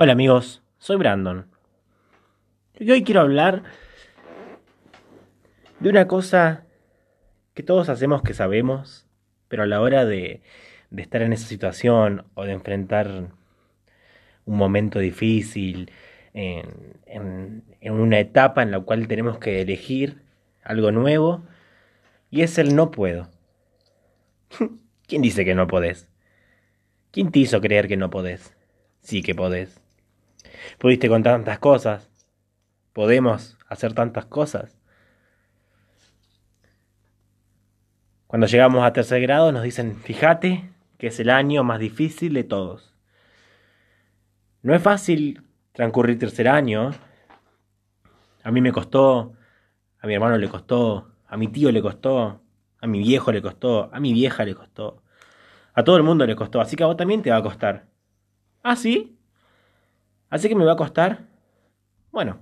Hola amigos, soy Brandon. Y hoy quiero hablar de una cosa que todos hacemos que sabemos, pero a la hora de, estar en esa situación o de enfrentar un momento difícil, en, en una etapa en la cual tenemos que elegir algo nuevo, y es el no puedo. ¿Quién dice que no podés? ¿Quién te hizo creer que no podés? Sí que podés. Pudiste con tantas cosas. Podemos hacer tantas cosas. Cuando llegamos a tercer grado nos dicen, fíjate que es el año más difícil de todos. No es fácil transcurrir tercer año. A mí me costó, a mi hermano le costó, a mi tío le costó, a mi viejo le costó, a mi vieja le costó. A todo el mundo le costó, así que a vos también te va a costar. ¿Ah, sí? ¿Así que me va a costar? Bueno.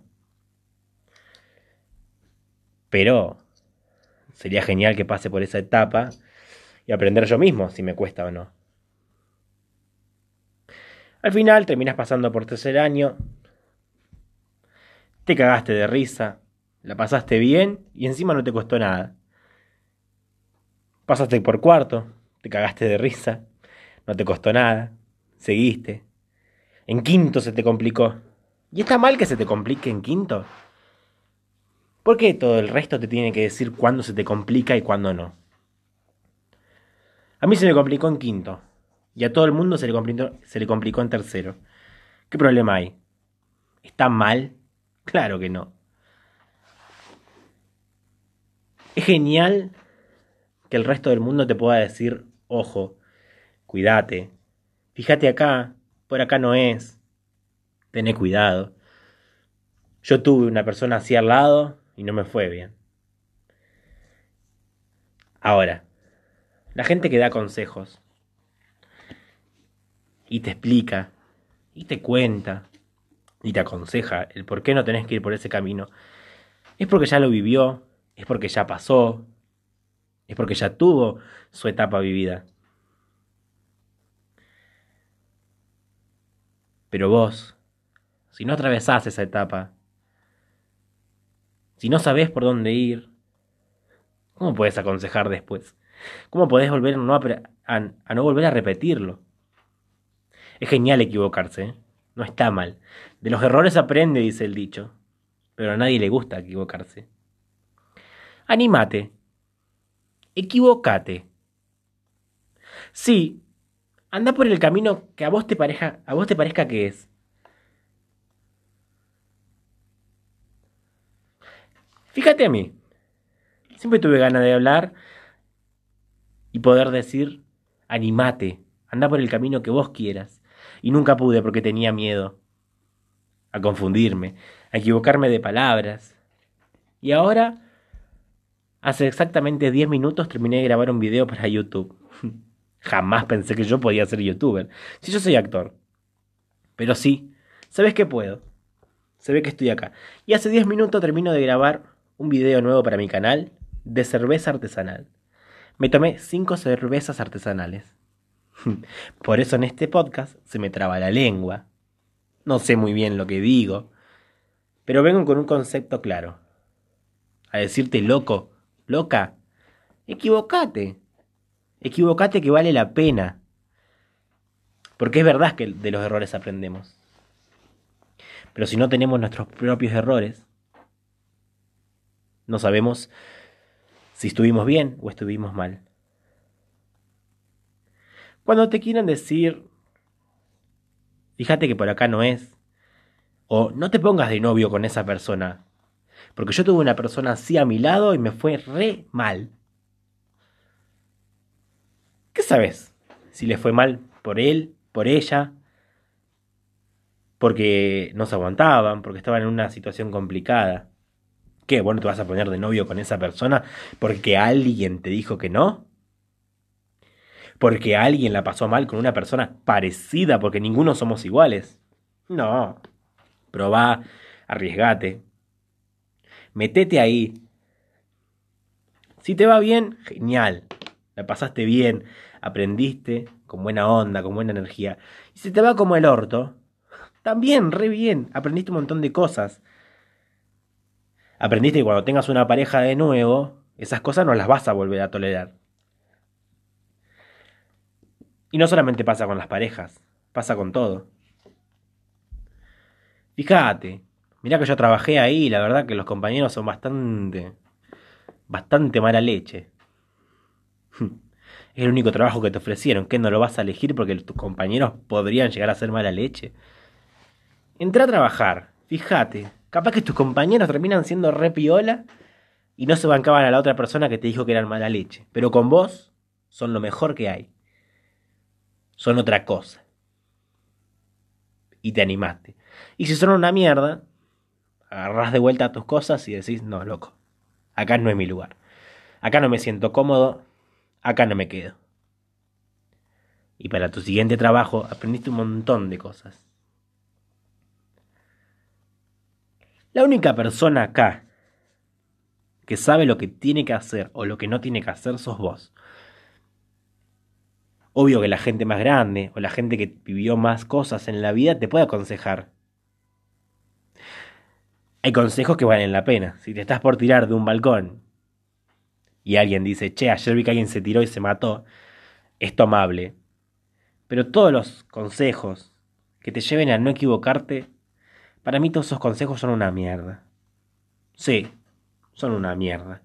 Pero sería genial que pase por esa etapa y aprender yo mismo si me cuesta o no. Al final terminas pasando por tercer año, te cagaste de risa, la pasaste bien y encima no te costó nada. Pasaste por cuarto, te cagaste de risa, no te costó nada, seguiste. En quinto se te complicó. ¿Y está mal que se te complique en quinto? ¿Por qué todo el resto te tiene que decir cuándo se te complica y cuándo no? A mí se me complicó en quinto. Y a todo el mundo se le complicó, se le complicó en tercero. ¿Qué problema hay? ¿Está mal? Claro que no. Es genial que el resto del mundo te pueda decir, ojo, cuídate, fíjate acá, por acá no es, tené cuidado. Yo tuve una persona así al lado y no me fue bien. Ahora, la gente que da consejos y te explica y te cuenta y te aconseja el por qué no tenés que ir por ese camino, es porque ya lo vivió, es porque ya pasó, es porque ya tuvo su etapa vivida. Pero vos, si no atravesás esa etapa, si no sabés por dónde ir, ¿cómo puedes aconsejar después? ¿Cómo podés volver a no, volver a repetirlo? Es genial equivocarse, ¿eh? no está mal. De los errores aprende, dice el dicho, pero a nadie le gusta equivocarse. Anímate. Equivocate. Sí, anda por el camino que a vos te parezca, a vos te parezca que es. Fíjate a mí. Siempre tuve ganas de hablar y poder decir, animate, anda por el camino que vos quieras. Y nunca pude porque tenía miedo a confundirme, a equivocarme de palabras. Y ahora Hace exactamente 10 minutos terminé de grabar un video para YouTube. Jamás pensé que yo podía ser youtuber. Si yo soy actor. Pero sí, sabes que puedo. Se ve que estoy acá. Y hace 10 minutos termino de grabar un video nuevo para mi canal de cerveza artesanal. Me tomé 5 cervezas artesanales. Por eso en este podcast se me traba la lengua. No sé muy bien lo que digo. Pero vengo con un concepto claro. A decirte loco loca, equivocate. Equivocate que vale la pena. Porque es verdad que de los errores aprendemos. Pero si no tenemos nuestros propios errores, no sabemos si estuvimos bien o estuvimos mal. Cuando te quieran decir, fíjate que por acá no es, o no te pongas de novio con esa persona, porque yo tuve una persona así a mi lado y me fue re mal. ¿Qué sabes? Si le fue mal por él, por ella, porque no se aguantaban, porque estaban en una situación complicada. ¿Qué? Bueno, te vas a poner de novio con esa persona porque alguien te dijo que no. Porque alguien la pasó mal con una persona parecida, porque ninguno somos iguales. No. Probá, arriesgate, metete ahí. Si te va bien, genial. La pasaste bien, aprendiste con buena onda, con buena energía. Y si te va como el orto, También, re bien. Aprendiste un montón de cosas. Aprendiste que cuando tengas una pareja de nuevo, esas cosas no las vas a volver a tolerar. Y no solamente pasa con las parejas, pasa con todo. Fíjate, mirá que yo trabajé ahí la verdad que los compañeros son bastante, bastante mala leche. Es el único trabajo que te ofrecieron, que no lo vas a elegir porque tus compañeros podrían llegar a ser mala leche. Entré a trabajar, fíjate, capaz que tus compañeros terminan siendo re piola y no se bancaban a la otra persona que te dijo que eran mala leche. Pero con vos son lo mejor que hay. Son otra cosa. Y te animaste. Y si son una mierda, agarrás de vuelta tus cosas y decís, no, loco, acá no es mi lugar. Acá no me siento cómodo, acá no me quedo. Y para tu siguiente trabajo aprendiste un montón de cosas. La única persona acá que sabe lo que tiene que hacer o lo que no tiene que hacer sos vos. Obvio que la gente más grande o la gente que vivió más cosas en la vida te puede aconsejar. Hay consejos que valen la pena. Si te estás por tirar de un balcón y alguien dice, che, ayer vi que alguien se tiró y se mató, es tomable. Pero todos los consejos que te lleven a no equivocarte para mí todos esos consejos son una mierda. Sí, son una mierda.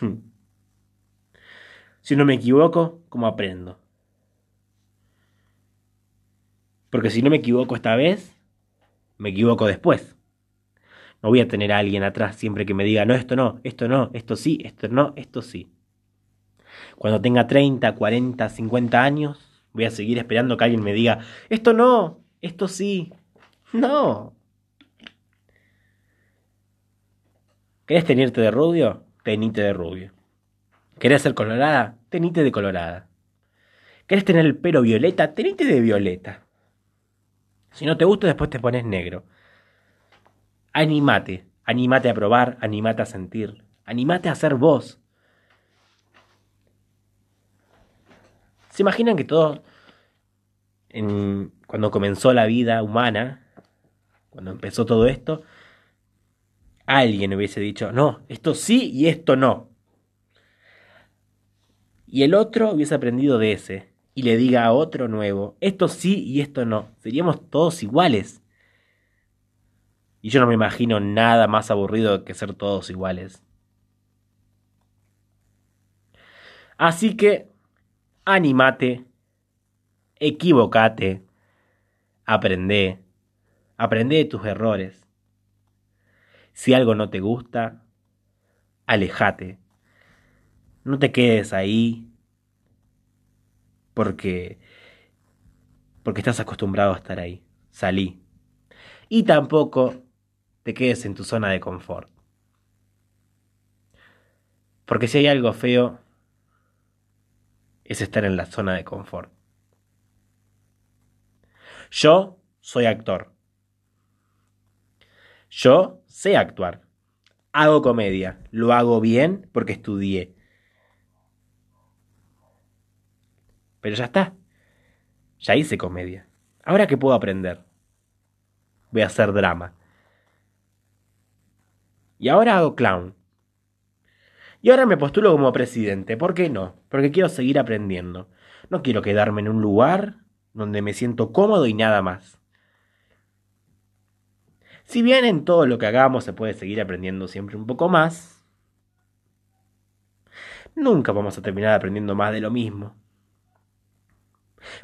Hmm. Si no me equivoco, ¿cómo aprendo? Porque si no me equivoco esta vez, me equivoco después. No voy a tener a alguien atrás siempre que me diga, no, esto no, esto no, esto sí, esto no, esto sí. Cuando tenga 30, 40, 50 años, voy a seguir esperando que alguien me diga, esto no, esto sí, no. ¿Querés tenirte de rubio? Tenite de rubio. ¿Querés ser colorada? Tenite de colorada. ¿Querés tener el pelo violeta? Tenite de violeta. Si no te gusta, después te pones negro. Animate. Animate a probar, animate a sentir. Animate a ser vos. ¿Se imaginan que todo, en, cuando comenzó la vida humana, cuando empezó todo esto, alguien hubiese dicho, no, esto sí y esto no. Y el otro hubiese aprendido de ese y le diga a otro nuevo, esto sí y esto no. Seríamos todos iguales. Y yo no me imagino nada más aburrido que ser todos iguales. Así que, animate, equivocate, aprende Aprende de tus errores. Si algo no te gusta, alejate. No te quedes ahí porque porque estás acostumbrado a estar ahí. Salí. Y tampoco te quedes en tu zona de confort. Porque si hay algo feo, es estar en la zona de confort. Yo soy actor. Yo sé actuar. Hago comedia. Lo hago bien porque estudié. Pero ya está. Ya hice comedia. Ahora qué puedo aprender. Voy a hacer drama. Y ahora hago clown. Y ahora me postulo como presidente. ¿Por qué no? Porque quiero seguir aprendiendo. No quiero quedarme en un lugar donde me siento cómodo y nada más. Si bien en todo lo que hagamos se puede seguir aprendiendo siempre un poco más, nunca vamos a terminar aprendiendo más de lo mismo.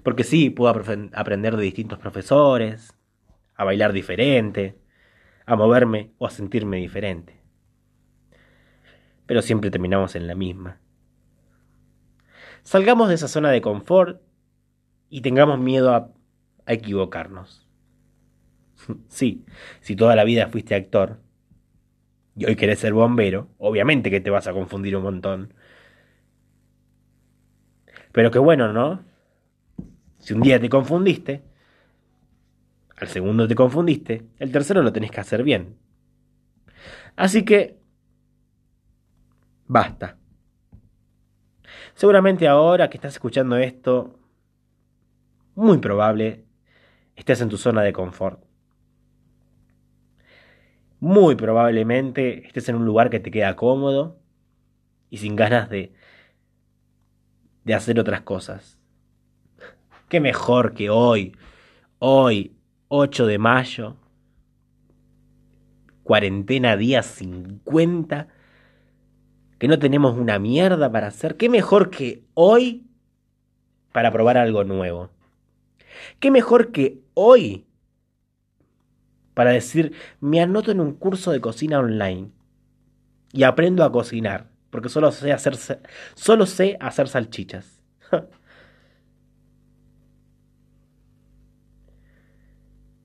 Porque sí, puedo aprender de distintos profesores, a bailar diferente, a moverme o a sentirme diferente. Pero siempre terminamos en la misma. Salgamos de esa zona de confort y tengamos miedo a, a equivocarnos. Sí, si toda la vida fuiste actor y hoy querés ser bombero, obviamente que te vas a confundir un montón. Pero qué bueno, ¿no? Si un día te confundiste, al segundo te confundiste, el tercero lo tenés que hacer bien. Así que, basta. Seguramente ahora que estás escuchando esto, muy probable estés en tu zona de confort. Muy probablemente estés en un lugar que te queda cómodo y sin ganas de, de hacer otras cosas. Qué mejor que hoy, hoy, 8 de mayo, cuarentena día 50, que no tenemos una mierda para hacer. Qué mejor que hoy para probar algo nuevo. Qué mejor que hoy para decir, me anoto en un curso de cocina online y aprendo a cocinar, porque solo sé hacer, solo sé hacer salchichas.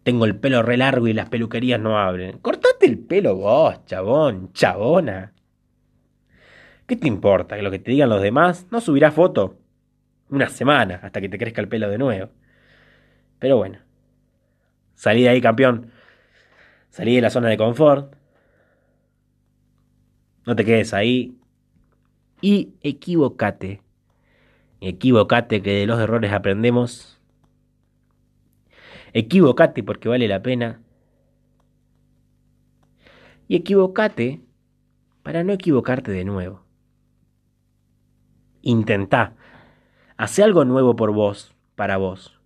Tengo el pelo re largo y las peluquerías no abren. Cortate el pelo vos, chabón, chabona. ¿Qué te importa que lo que te digan los demás? No subirás foto. Una semana hasta que te crezca el pelo de nuevo. Pero bueno. Salí de ahí, campeón. Salí de la zona de confort. No te quedes ahí. Y equivocate. Equivocate que de los errores aprendemos Equivocate porque vale la pena. Y equivocate para no equivocarte de nuevo. Intentá. Hace algo nuevo por vos, para vos.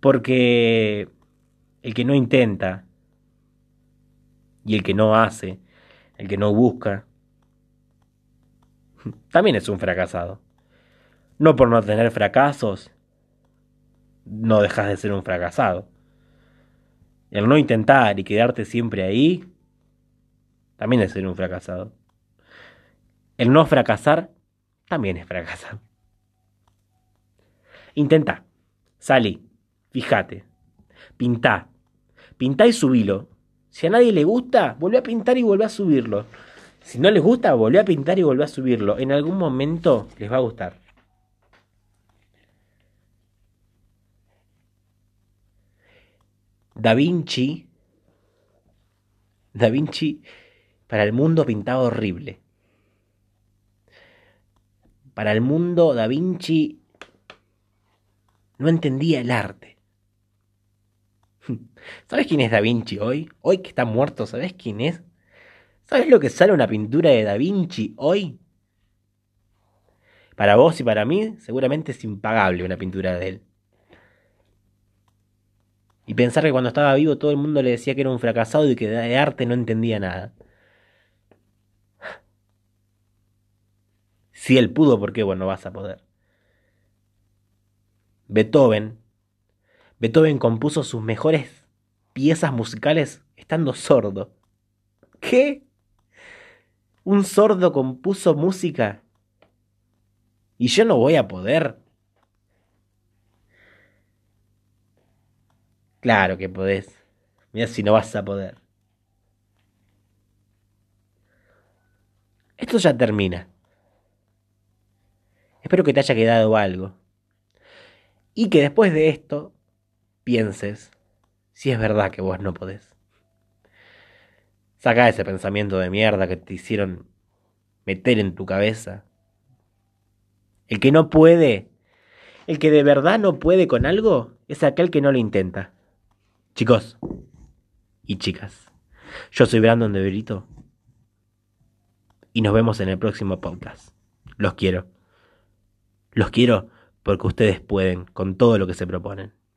Porque el que no intenta y el que no hace, el que no busca, también es un fracasado. No por no tener fracasos, no dejas de ser un fracasado. El no intentar y quedarte siempre ahí, también es ser un fracasado. El no fracasar, también es fracasar. Intenta, salí, fíjate, pintá, pintá y subilo. Si a nadie le gusta, volvé a pintar y volvé a subirlo. Si no les gusta, volvé a pintar y volvé a subirlo. En algún momento les va a gustar. Da Vinci, Da Vinci para el mundo pintaba horrible. Para el mundo Da Vinci no entendía el arte. ¿Sabes quién es Da Vinci hoy? Hoy que está muerto, ¿sabes quién es? ¿Sabes lo que sale una pintura de Da Vinci hoy? Para vos y para mí, seguramente es impagable una pintura de él. Y pensar que cuando estaba vivo todo el mundo le decía que era un fracasado y que de arte no entendía nada. Si él pudo, ¿por qué vos no vas a poder? Beethoven. Beethoven compuso sus mejores piezas musicales estando sordo. ¿Qué? ¿Un sordo compuso música? ¿Y yo no voy a poder? Claro que podés. Mira si no vas a poder. Esto ya termina. Espero que te haya quedado algo. Y que después de esto pienses si es verdad que vos no podés. Saca ese pensamiento de mierda que te hicieron meter en tu cabeza. El que no puede, el que de verdad no puede con algo, es aquel que no lo intenta. Chicos y chicas, yo soy Brandon de Berito y nos vemos en el próximo podcast. Los quiero. Los quiero porque ustedes pueden con todo lo que se proponen.